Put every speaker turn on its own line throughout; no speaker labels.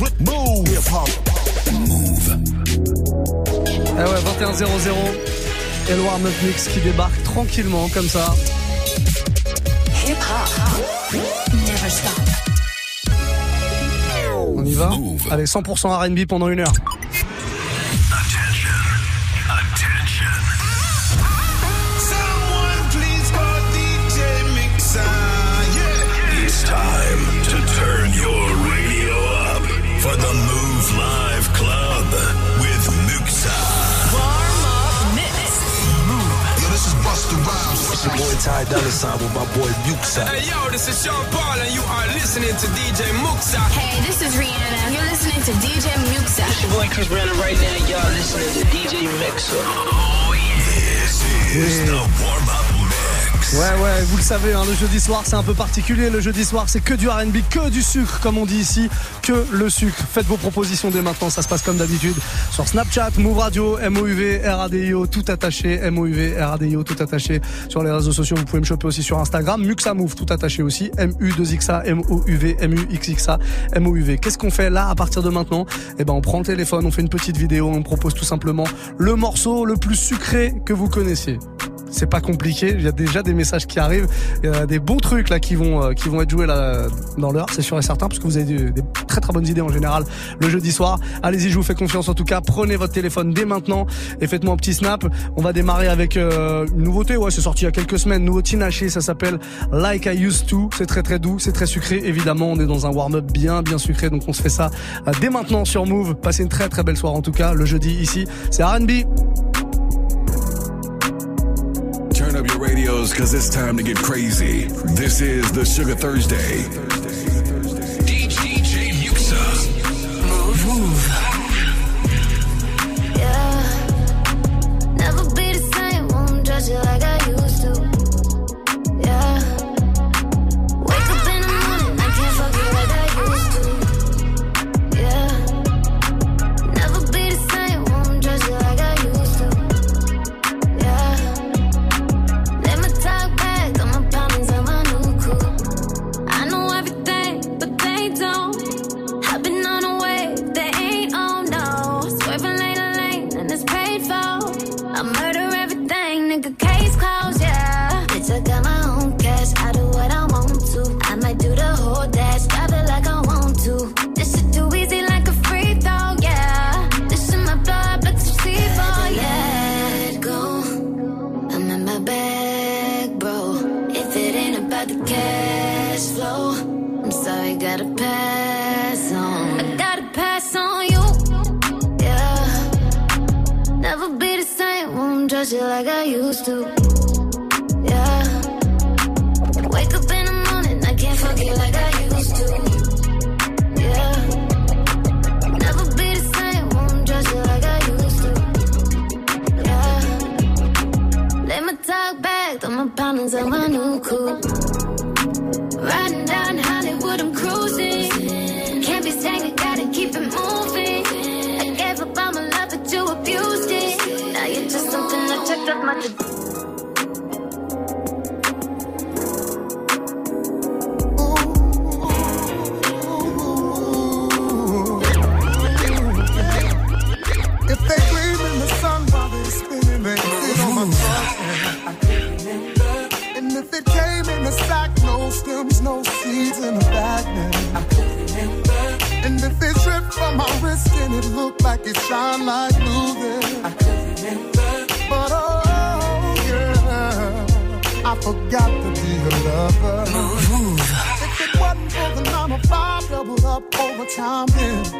Move. Move.
Eh ouais, 21-0-0. Et le warm-up mix qui débarque tranquillement comme ça.
Hip hop. Never stop.
On y va
Move.
Allez, 100% R&B pendant une heure.
It's your
boy Ty Dolla Sign with my boy Muxa.
Hey yo, this is Sean Paul and you are listening to DJ Muxa.
Hey, this is Rihanna. You're listening to DJ Muxa.
your boy Chris Brandon right now. Y'all listening to DJ Mixer.
This is the warm up mix.
Ouais, ouais, vous le savez, hein, le jeudi soir, c'est un peu particulier. Le jeudi soir, c'est que du RB, que du sucre, comme on dit ici, que le sucre. Faites vos propositions dès maintenant, ça se passe comme d'habitude. Sur Snapchat, Move Radio, MOUV, RADIO, tout attaché, MOUV, RADIO, tout attaché. Sur les réseaux sociaux, vous pouvez me choper aussi sur Instagram, Muxa Move, tout attaché aussi, MU2XA, MOUV, MUXXA, MOUV. Qu'est-ce qu'on fait là à partir de maintenant? Eh ben, on prend le téléphone, on fait une petite vidéo, on propose tout simplement le morceau le plus sucré que vous connaissiez c'est pas compliqué. Il y a déjà des messages qui arrivent. Il y a des bons trucs là qui vont euh, qui vont être joués là dans l'heure, c'est sûr et certain, parce que vous avez des, très très bonnes idées en général le jeudi soir. Allez-y, je vous fais confiance en tout cas. Prenez votre téléphone dès maintenant et faites-moi un petit snap. On va démarrer avec euh, une nouveauté. Ouais, c'est sorti il y a quelques semaines. Nouveau Tinashe, ça s'appelle Like I Used To. C'est très très doux, c'est très sucré. Évidemment, on est dans un warm-up bien bien sucré, donc on se fait ça euh, dès maintenant sur Move. Passez une très très belle soirée en tout cas. Le jeudi ici, c'est R&B.
Up your radios because it's time to get crazy. This is the Sugar Thursday.
time in.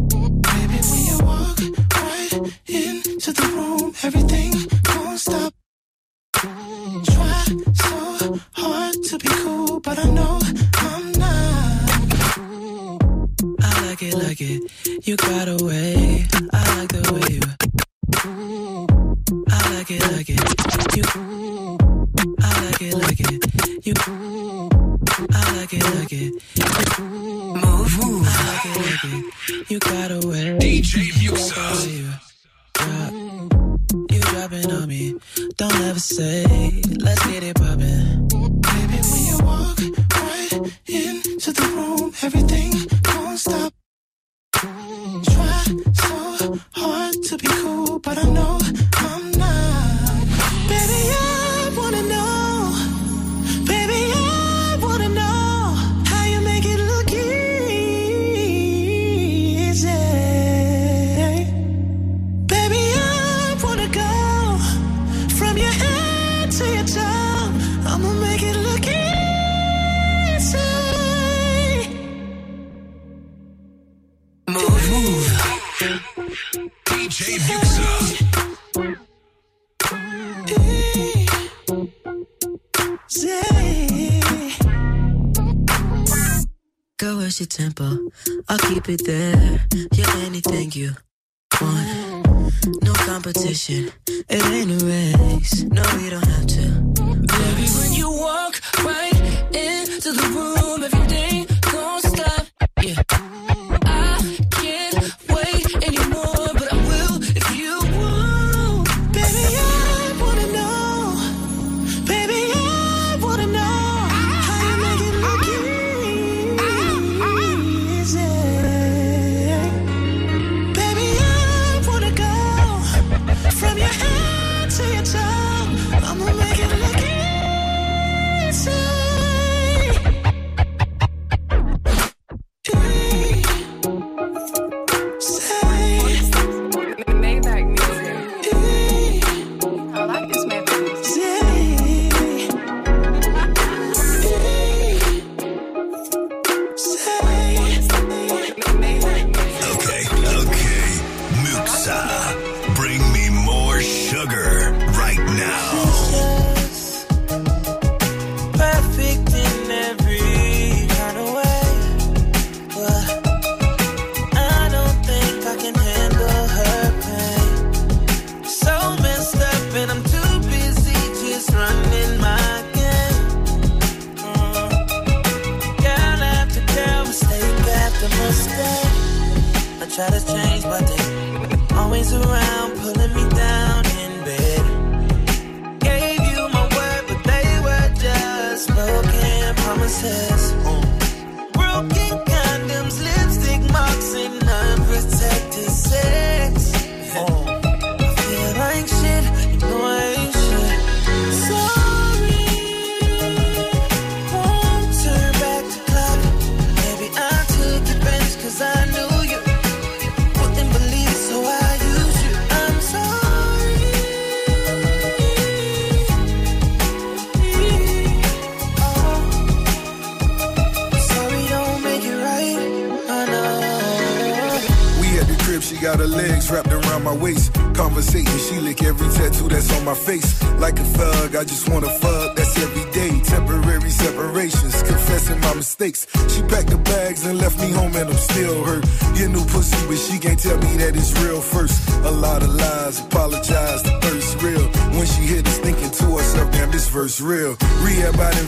got
away. Go Girl, your tempo? I'll keep it there. Yeah, anything you want. No competition. It ain't a race. No, we don't have to. Baby, when you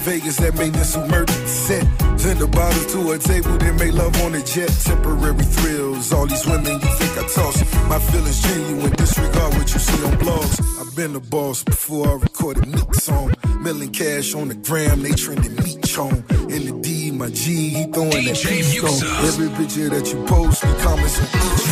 Vegas that made this submerged. set. Send the bottles to a table, that made love on a jet. Temporary thrills, all these women you think I toss. My feelings genuine, disregard what you see on blogs. I've been a boss before I recorded me song. Milling cash on the gram, they trending me chong. In the D, my G, he throwing
DJ
that
beat
Every picture that you post, the comments on each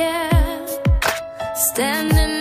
yeah. Standing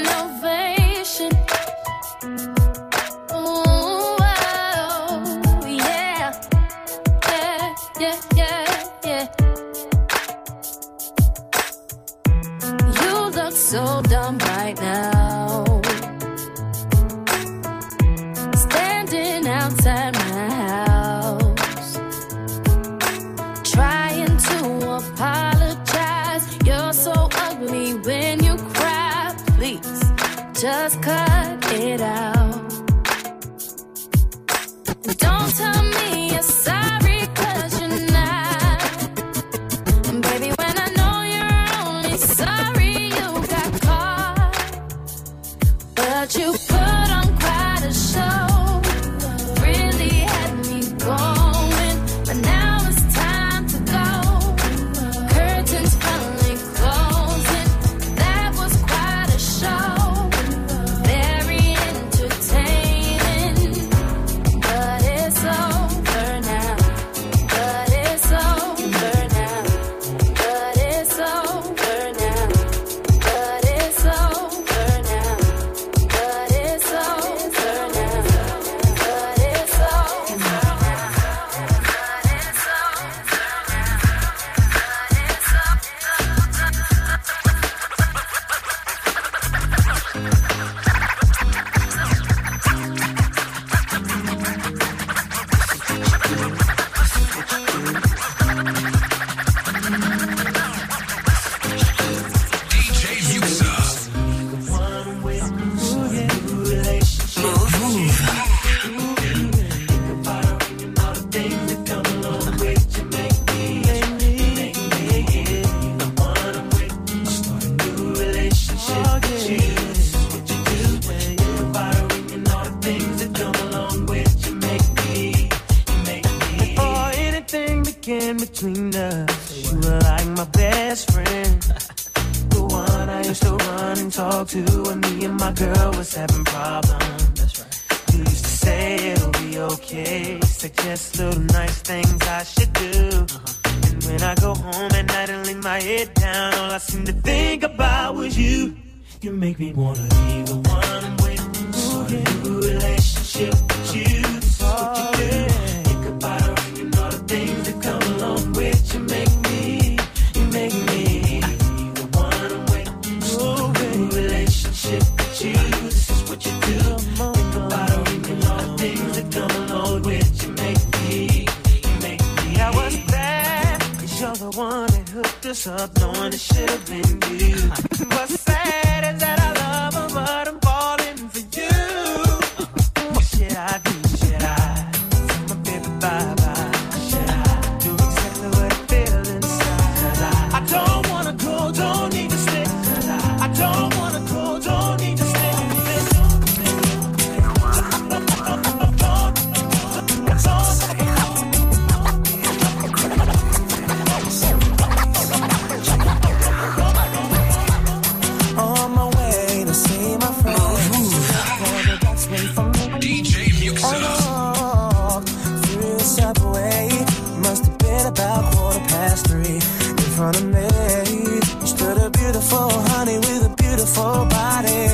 body.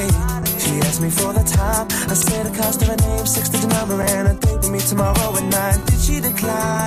She asked me for the time. I said the cost of a name, six digit number, and a date with me tomorrow at nine. Did she decline?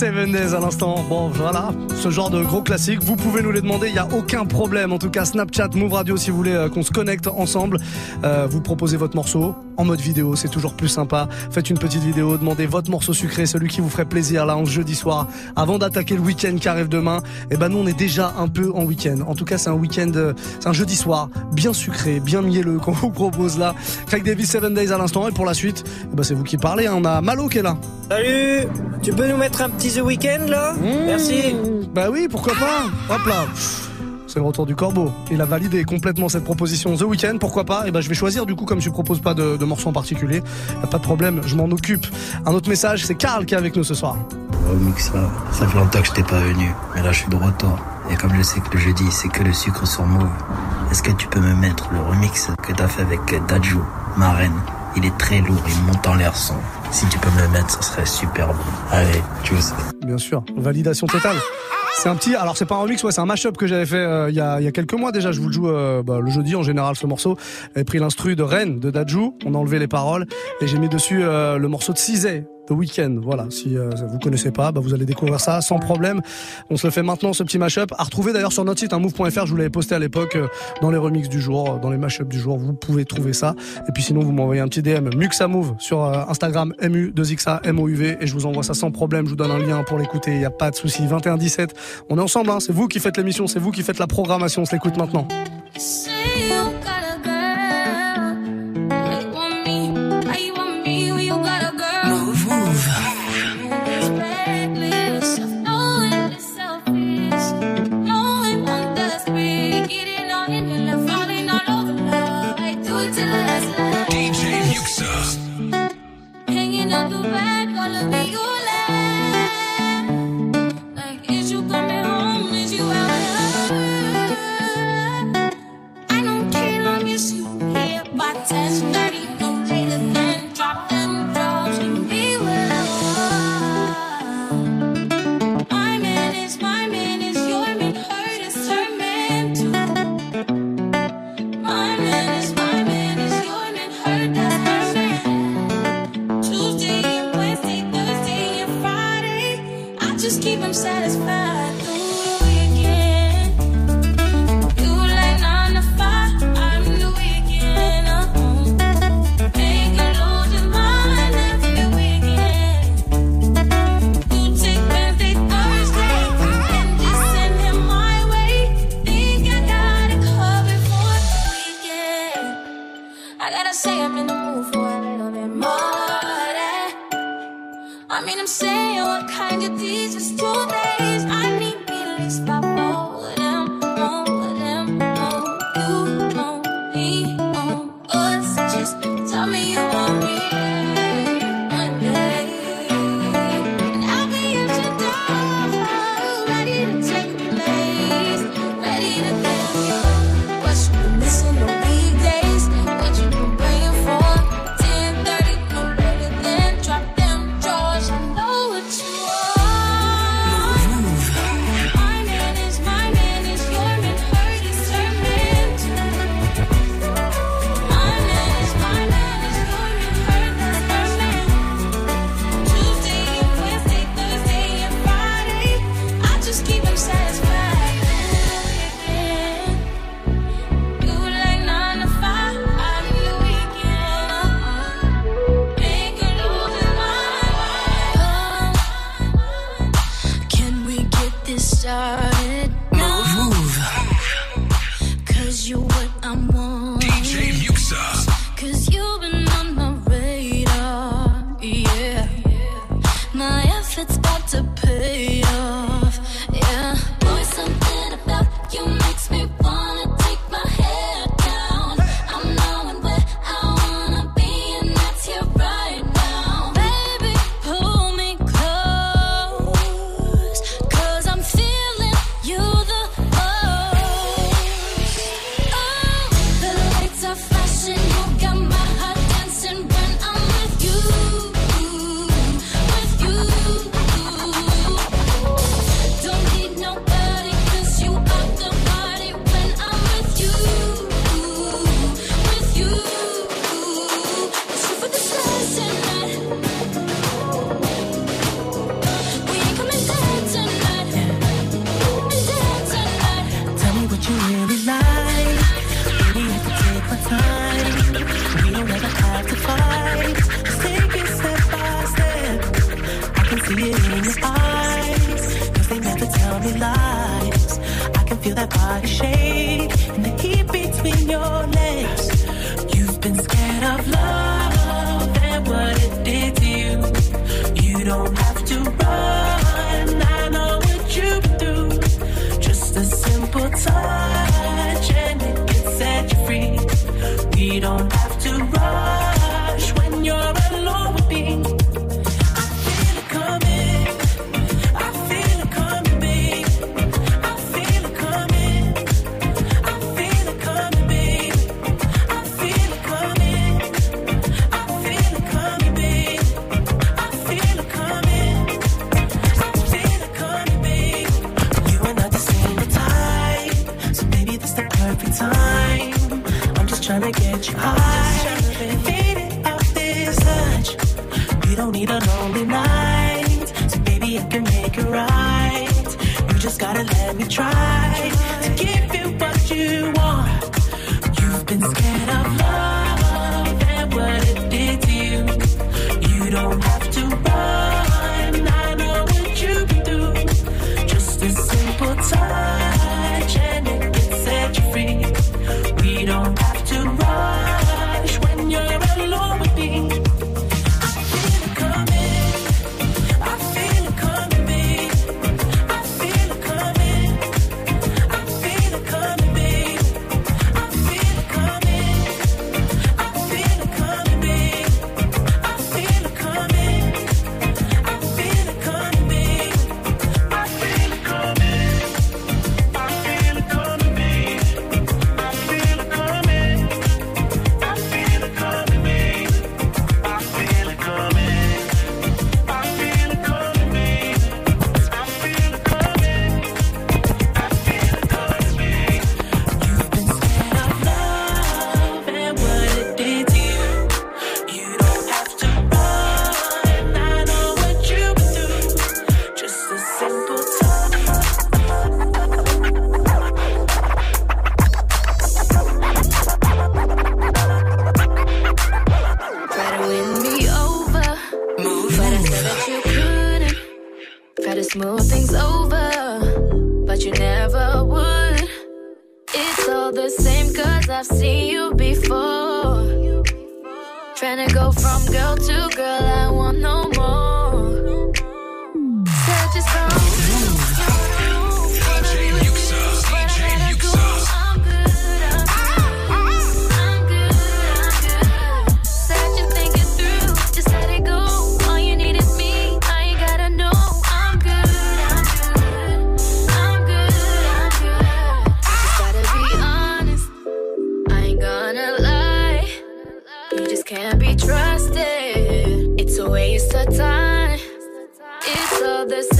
Seven Days à l'instant. Bon, voilà, ce genre de gros classique. Vous pouvez nous les demander, il n'y a aucun problème. En tout cas, Snapchat, Move Radio, si vous voulez euh, qu'on se connecte ensemble, euh, vous proposez votre morceau en mode vidéo, c'est toujours plus sympa. Faites une petite vidéo, demandez votre morceau sucré, celui qui vous ferait plaisir là en jeudi soir, avant d'attaquer le week-end qui arrive demain. Et ben nous, on est déjà un peu en week-end. En tout cas, c'est un week-end, euh, c'est un jeudi soir, bien sucré, bien mielleux qu'on vous propose là. Craig David, Seven Days à l'instant. Et pour la suite, eh ben, c'est vous qui parlez. hein. On a Malo qui est là.
Salut Tu peux nous mettre un petit The Weeknd là? Merci.
Bah oui, pourquoi pas Hop là c'est le retour du corbeau. Il a validé complètement cette proposition The Weeknd, pourquoi pas? Et ben je vais choisir du coup comme je ne propose pas de, de morceau en particulier. Y a pas de problème, je m'en occupe. Un autre message, c'est Karl qui est avec nous ce soir.
Oh Mixa, ça fait longtemps que je t'ai pas venu, mais là je suis de retour. Et comme je sais que le jeudi c'est que le sucre sur Move, est-ce que tu peux me mettre le remix que t'as fait avec Daju, ma reine? Il est très lourd, il monte en l'air son. Si tu peux me le mettre, ce serait super bon. Allez, tchuss.
Bien sûr, validation totale. C'est un petit, alors c'est pas un remix, ouais, c'est un mashup que j'avais fait euh, il y, a, quelques mois déjà. Je vous le joue euh, bah, le jeudi en général ce morceau. J'avais pris l'instru de Rennes de Dajou, on a enlevé les paroles et j'ai mis dessus euh, le morceau de Cizé. The Weeknd, voilà. Si euh, vous connaissez pas, bah, vous allez découvrir ça sans problème. On se le fait maintenant ce petit mashup. À retrouver d'ailleurs sur notre site, hein, move.fr. Je vous l'avais posté à l'époque euh, dans les remixes du jour, euh, dans les mashups du jour. Vous pouvez trouver ça. Et puis sinon, vous m'envoyez un petit DM Muxa Move sur Instagram mu 2 xa M-O-U-V et je vous envoie ça sans problème. Je vous donne un lien pour l'écouter. Il n'y a pas de souci. 21 17. On est ensemble. Hein. C'est vous qui faites l'émission, c'est vous qui faites la programmation. On se l'écoute maintenant.
say what kind of peace is
today. Waste of time. It's all the same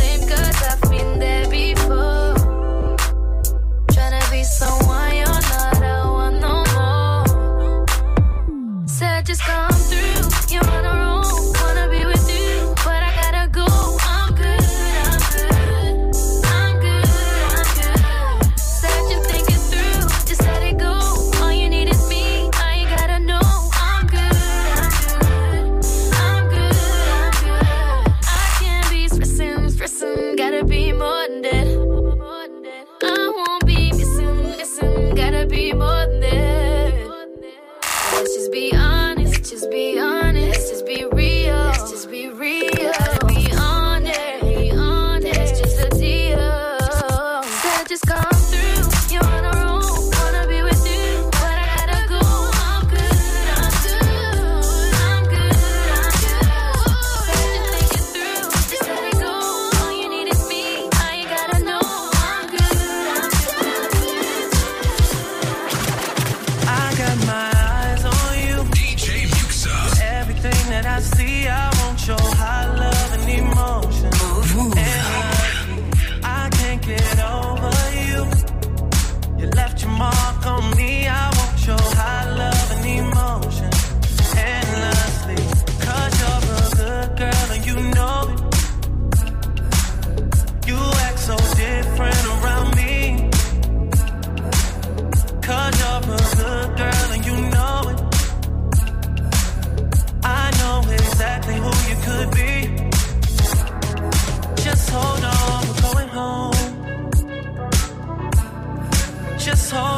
just
hold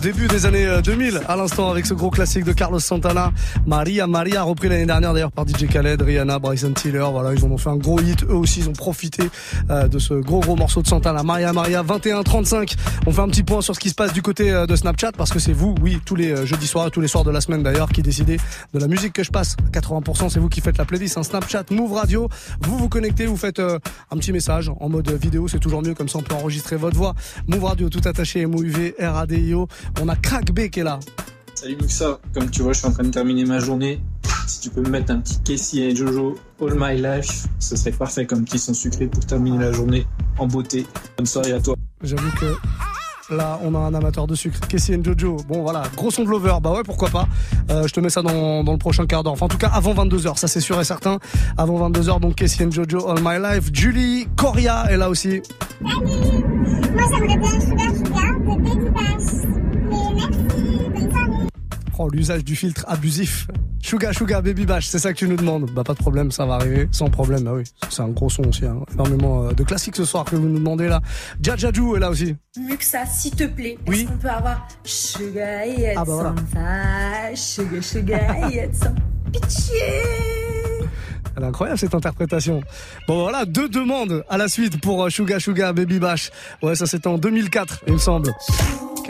début des années euh, 2000 à l'instant avec ce gros classique de Carlos Santana, Maria Maria repris l'année dernière d'ailleurs par DJ Khaled, Rihanna, Bryson Tiller. Voilà, ils en ont fait un gros hit. Eux aussi, ils ont profité euh, de ce gros gros morceau de Santana, Maria Maria 21-35. On fait un petit point sur ce qui se passe du côté euh, de Snapchat parce que c'est vous, oui, tous les euh, jeudis soirs tous les soirs de la semaine d'ailleurs, qui décidez de la musique que je passe. 80%, c'est vous qui faites la playlist. Un Snapchat, Move Radio. Vous vous connectez, vous faites un petit message en mode vidéo, c'est toujours mieux comme ça on peut enregistrer votre voix. Move Radio, tout attaché, MOUV, RADIO. On a Crack B qui est là.
Salut Muxa, comme tu vois, je suis en train de terminer ma journée. Si tu peux me mettre un petit Casey et Jojo All My Life, ce serait parfait comme petit son sucré pour terminer la journée en beauté. Bonne soirée à toi.
J'avoue que là, on a un amateur de sucre. Casey and Jojo. Bon, voilà, gros son de Lover. Bah ouais, pourquoi pas. Euh, je te mets ça dans, dans le prochain quart d'heure. Enfin, en tout cas, avant 22h, ça c'est sûr et certain. Avant 22h, donc Casey and Jojo All My Life. Julie Coria est là aussi.
Moi, j'aimerais bien Sugar Sugar de Baby Bash.
Oh, l'usage du filtre abusif. Suga Suga Baby Bash, c'est ça que tu nous demandes. Bah pas de problème, ça va arriver, sans problème. Bah oui, c'est un gros son aussi. Hein. Énormément euh, de classiques ce soir que vous nous demandez là. Jajaju est là aussi.
Muxa, s'il te plaît,
Oui.
est-ce qu'on peut avoir Sugar et
Ah bah voilà.
Sugar et pitié
Elle est incroyable cette interprétation. Bon voilà, deux demandes à la suite pour euh, Suga Suga Baby Bash. Ouais, ça c'était en 2004, il me semble.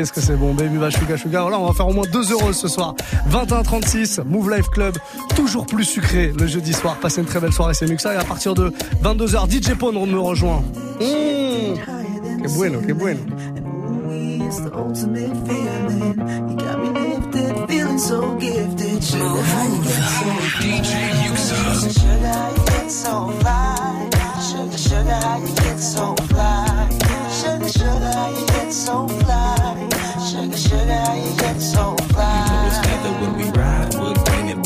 Qu'est-ce que c'est bon, Baby Bash Suga Suga. Voilà, on va faire au moins 2 euros ce soir. 21-36, Move Life Club, toujours plus sucré le jeudi soir. Passez une très belle soirée, c'est Muxa. Et à partir de 22h, DJ Pone me rejoint. Mmh. Que bueno, que bueno.
Sugar. Sugar. Sugar, sugar. Sugar, sugar. You fly.
together when we ride,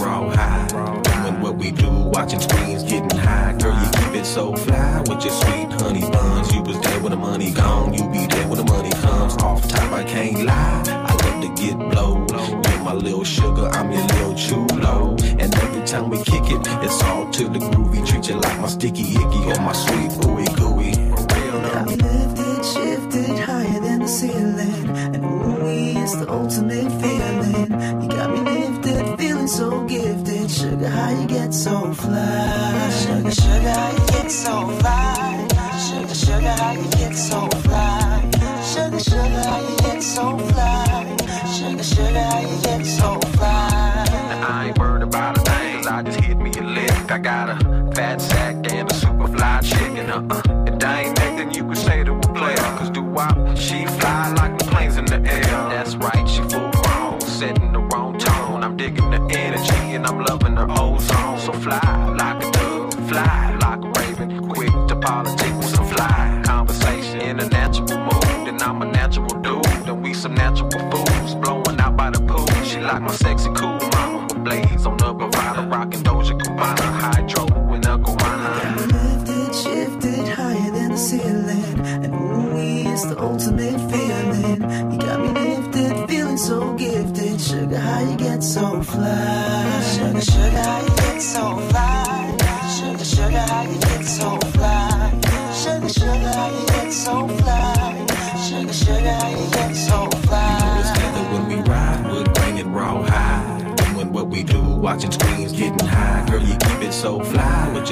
raw high. Doing what we do, watching screens, getting high. Girl, you keep it so fly with your sweet honey buns. You was there when the money gone, you be there when the money comes. Off top, I can't lie. I love to get blow. You're my little sugar, I'm your little chulo. And every time we kick it, it's all to the groovy. Treat you like my sticky icky or my sweet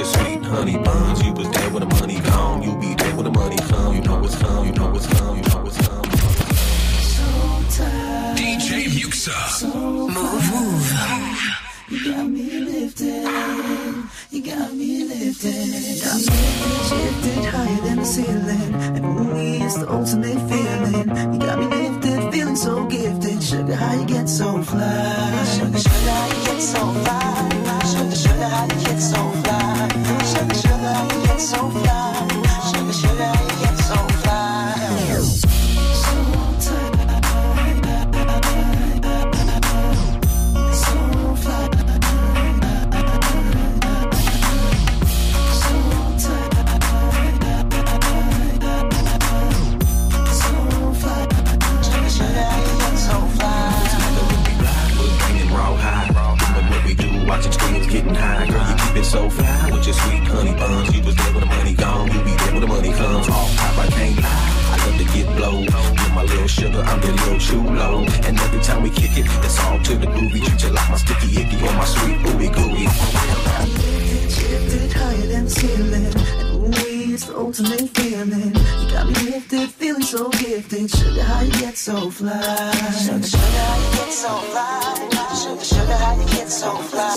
just sweet honey buns. You was there when the money gone. You be there when the money come. You know it's come. You know it's come. You know it's come.
Sometimes DJ Muxa.
So move, move. You got me lifted. You got me lifted. Got me shifted higher than the ceiling. And ooh, is the ultimate feeling. You got me lifted, feeling so gifted. Sugar, how you get so fly?
Sugar, sugar, how you get so fly? Sugar, sugar, how you get so fly? so fast.
too low, And every time we kick it, it's all to the groovy. You just like my sticky icky or my sweet booby gooey.
Shifted higher than ceiling, and ooh, it's the ultimate feeling. You got me lifted, feeling so gifted. Sugar, how you get so fly?
Sugar, sugar, how you get so fly? Sugar, sugar, how you get so fly.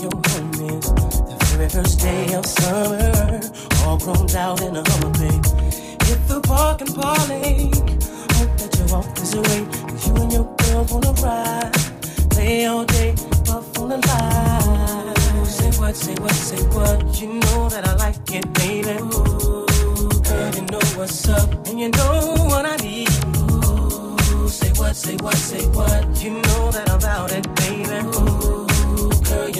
Your. The
very first day of summer, all grown out in a Hummer, babe. Hit the park and parlay. Hope that you walk this away. Cause you and your girl wanna ride. Play all day, puff on the line. Say what, say what, say what. You know that I like it, baby. Ooh, girl, you know what's up. And you know what I need. Ooh, say what, say what, say what. You know that I'm about it, baby. Ooh,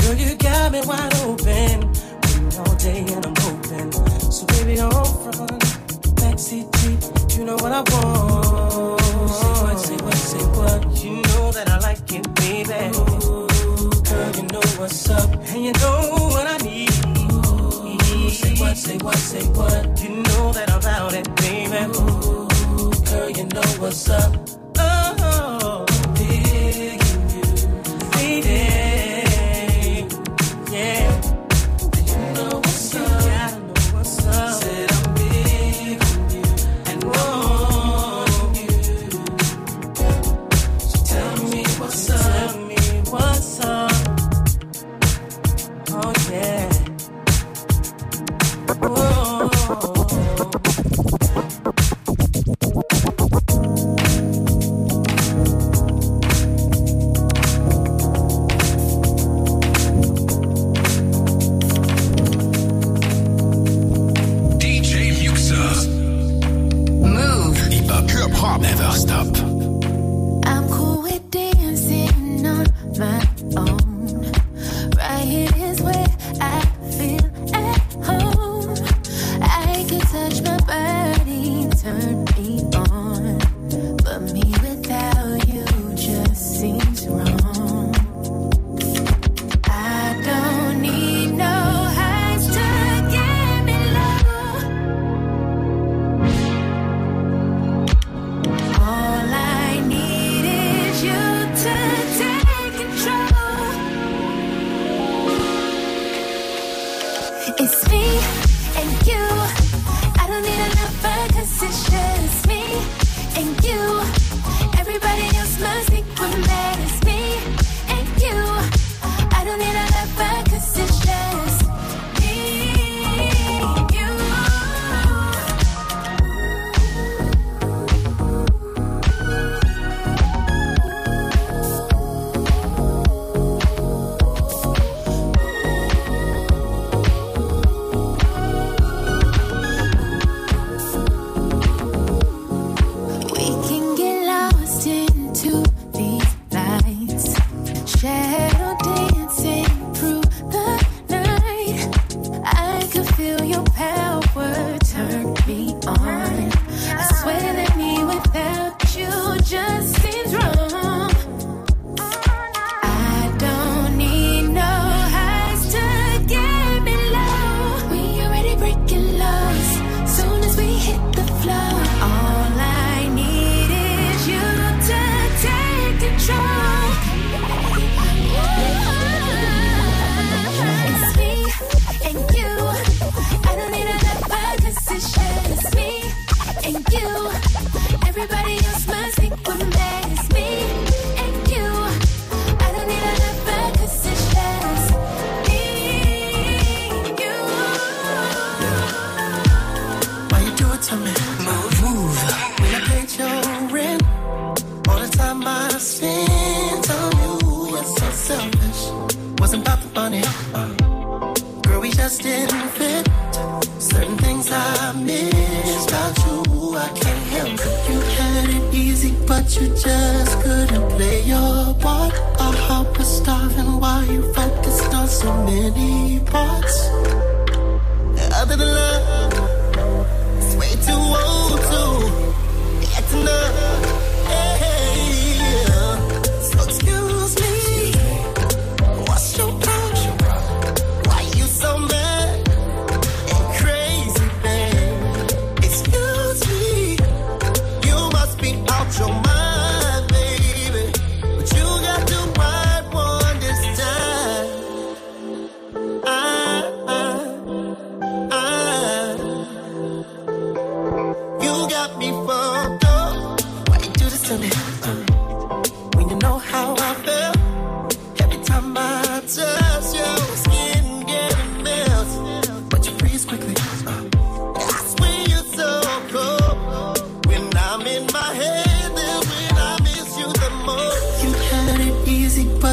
Girl, you got me wide open. All day and I'm. So baby. Backseat you know what I want. Say what, say what, say what. You know that I like it, baby. Ooh, girl, you know what's up. And you know what I need. Ooh, say what, say what, say what. You know that it, baby. Ooh, girl, you know what's up.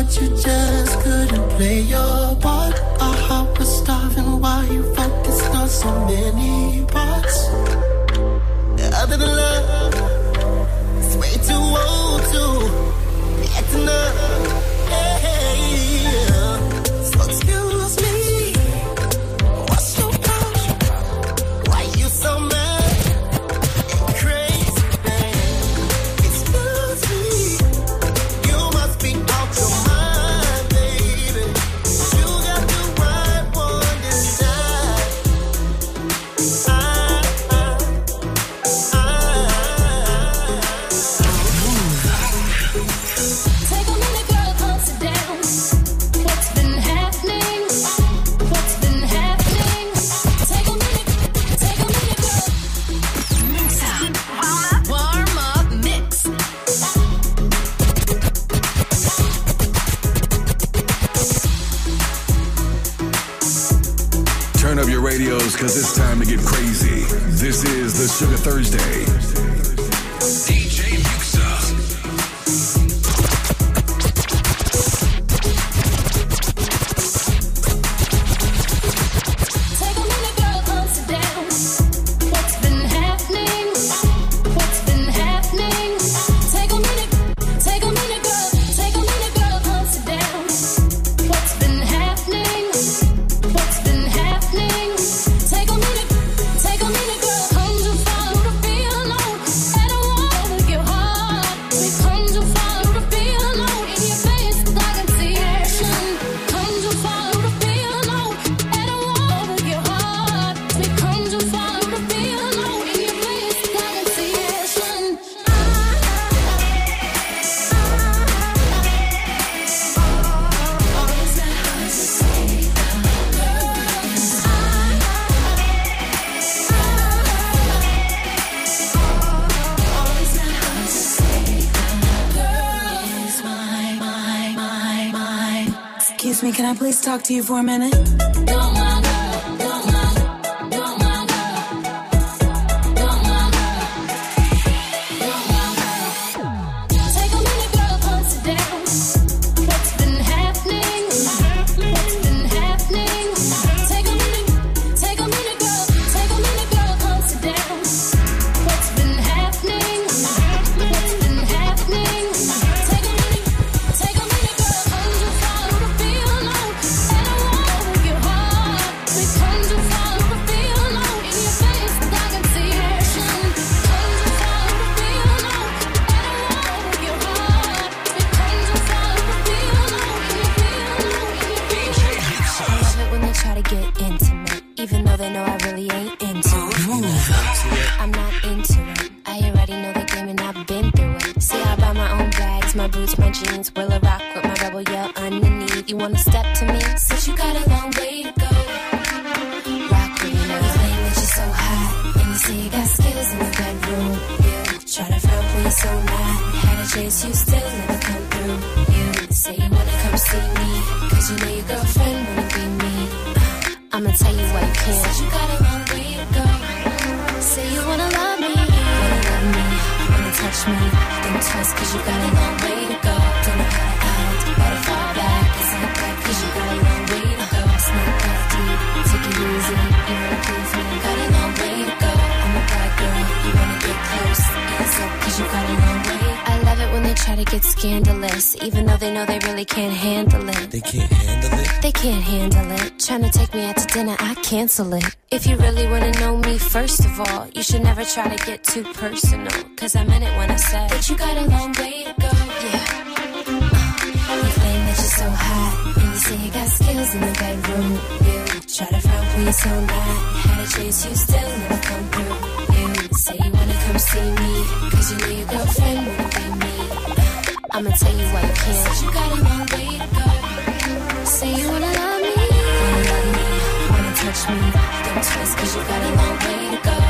but you just
couldn't play your part. Our heart was starving while you focused on so many parts. Other than love. please talk to you for a minute?
cause you got it it's scandalous, even though they know they really can't handle it.
They can't handle it.
They can't handle it. Trying to take me out to dinner, I cancel it. If you really wanna know me, first of all, you should never try to get too personal. Cause I meant it when I said that you got a long way to go. Yeah. Uh, you claim that you're so hot, and you say you got skills in the bedroom. You try to front when you're so not. Had a chance, you still never come through. You say you wanna come see me, cause you know your girlfriend wanna be me. I'ma tell you why you can't. Said you got a long way to go. Say you wanna love me, wanna love me, wanna touch me. Don't twist, cause you got a long way to go.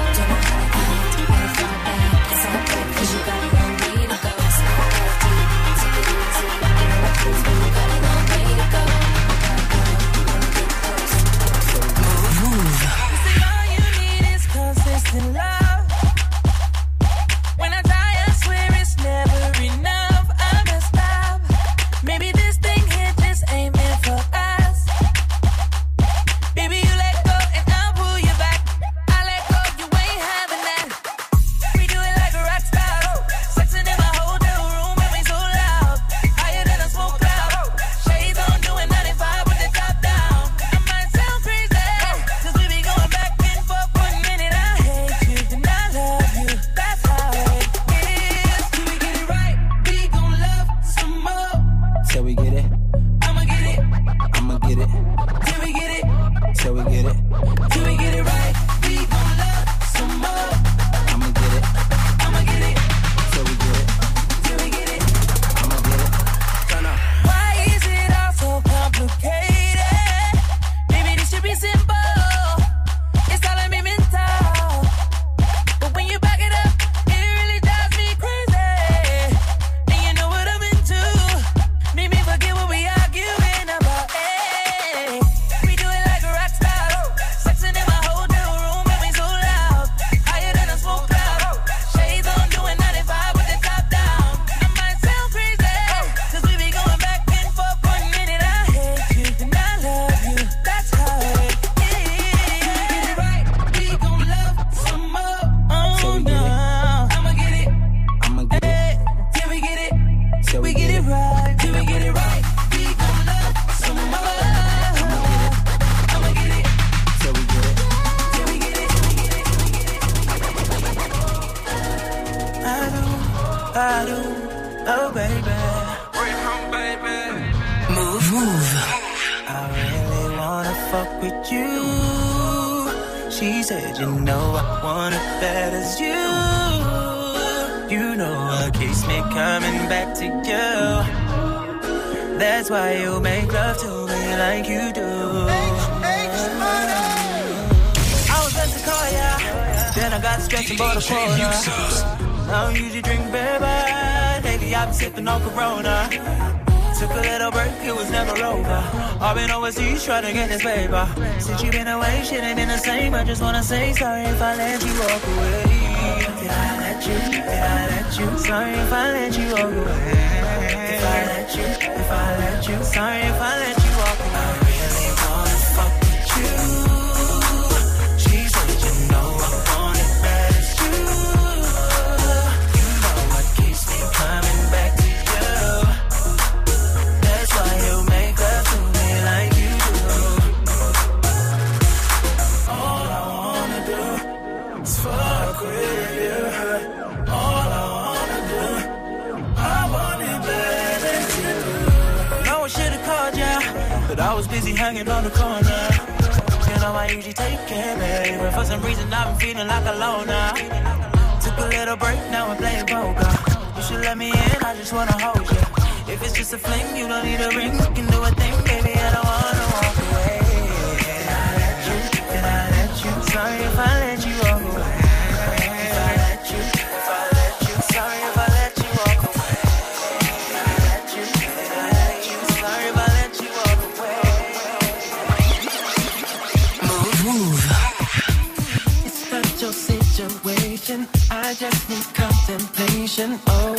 Sorry if I let you all go. If I let you, if I let you, sorry if I let you. hanging on the corner. You know I usually take care, baby. but for some reason I've been feeling like a loner. Took a little break, now I'm playing poker. You should let me in, I just wanna hold you. If it's just a fling, you don't need a ring. You can do a thing, baby, I don't wanna walk away. Can I let you? Can I let you? Sorry if I let Oh.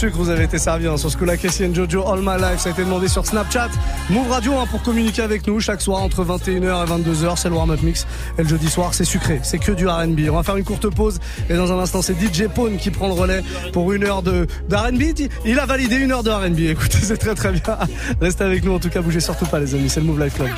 sucre vous avez été servi hein, sur ce coup-là. Cassie Jojo All My Life, ça a été demandé sur Snapchat. Move Radio hein, pour communiquer avec nous chaque soir entre 21h et 22h. C'est le warm-up mix. Et le jeudi soir, c'est sucré. C'est que du RB. On va faire une courte pause. Et dans un instant, c'est DJ Pone qui prend le relais pour une heure de, de RB. Il a validé une heure de RB. Écoutez, c'est très très bien. Restez avec nous. En tout cas, bougez surtout pas, les amis. C'est le Move Life Club.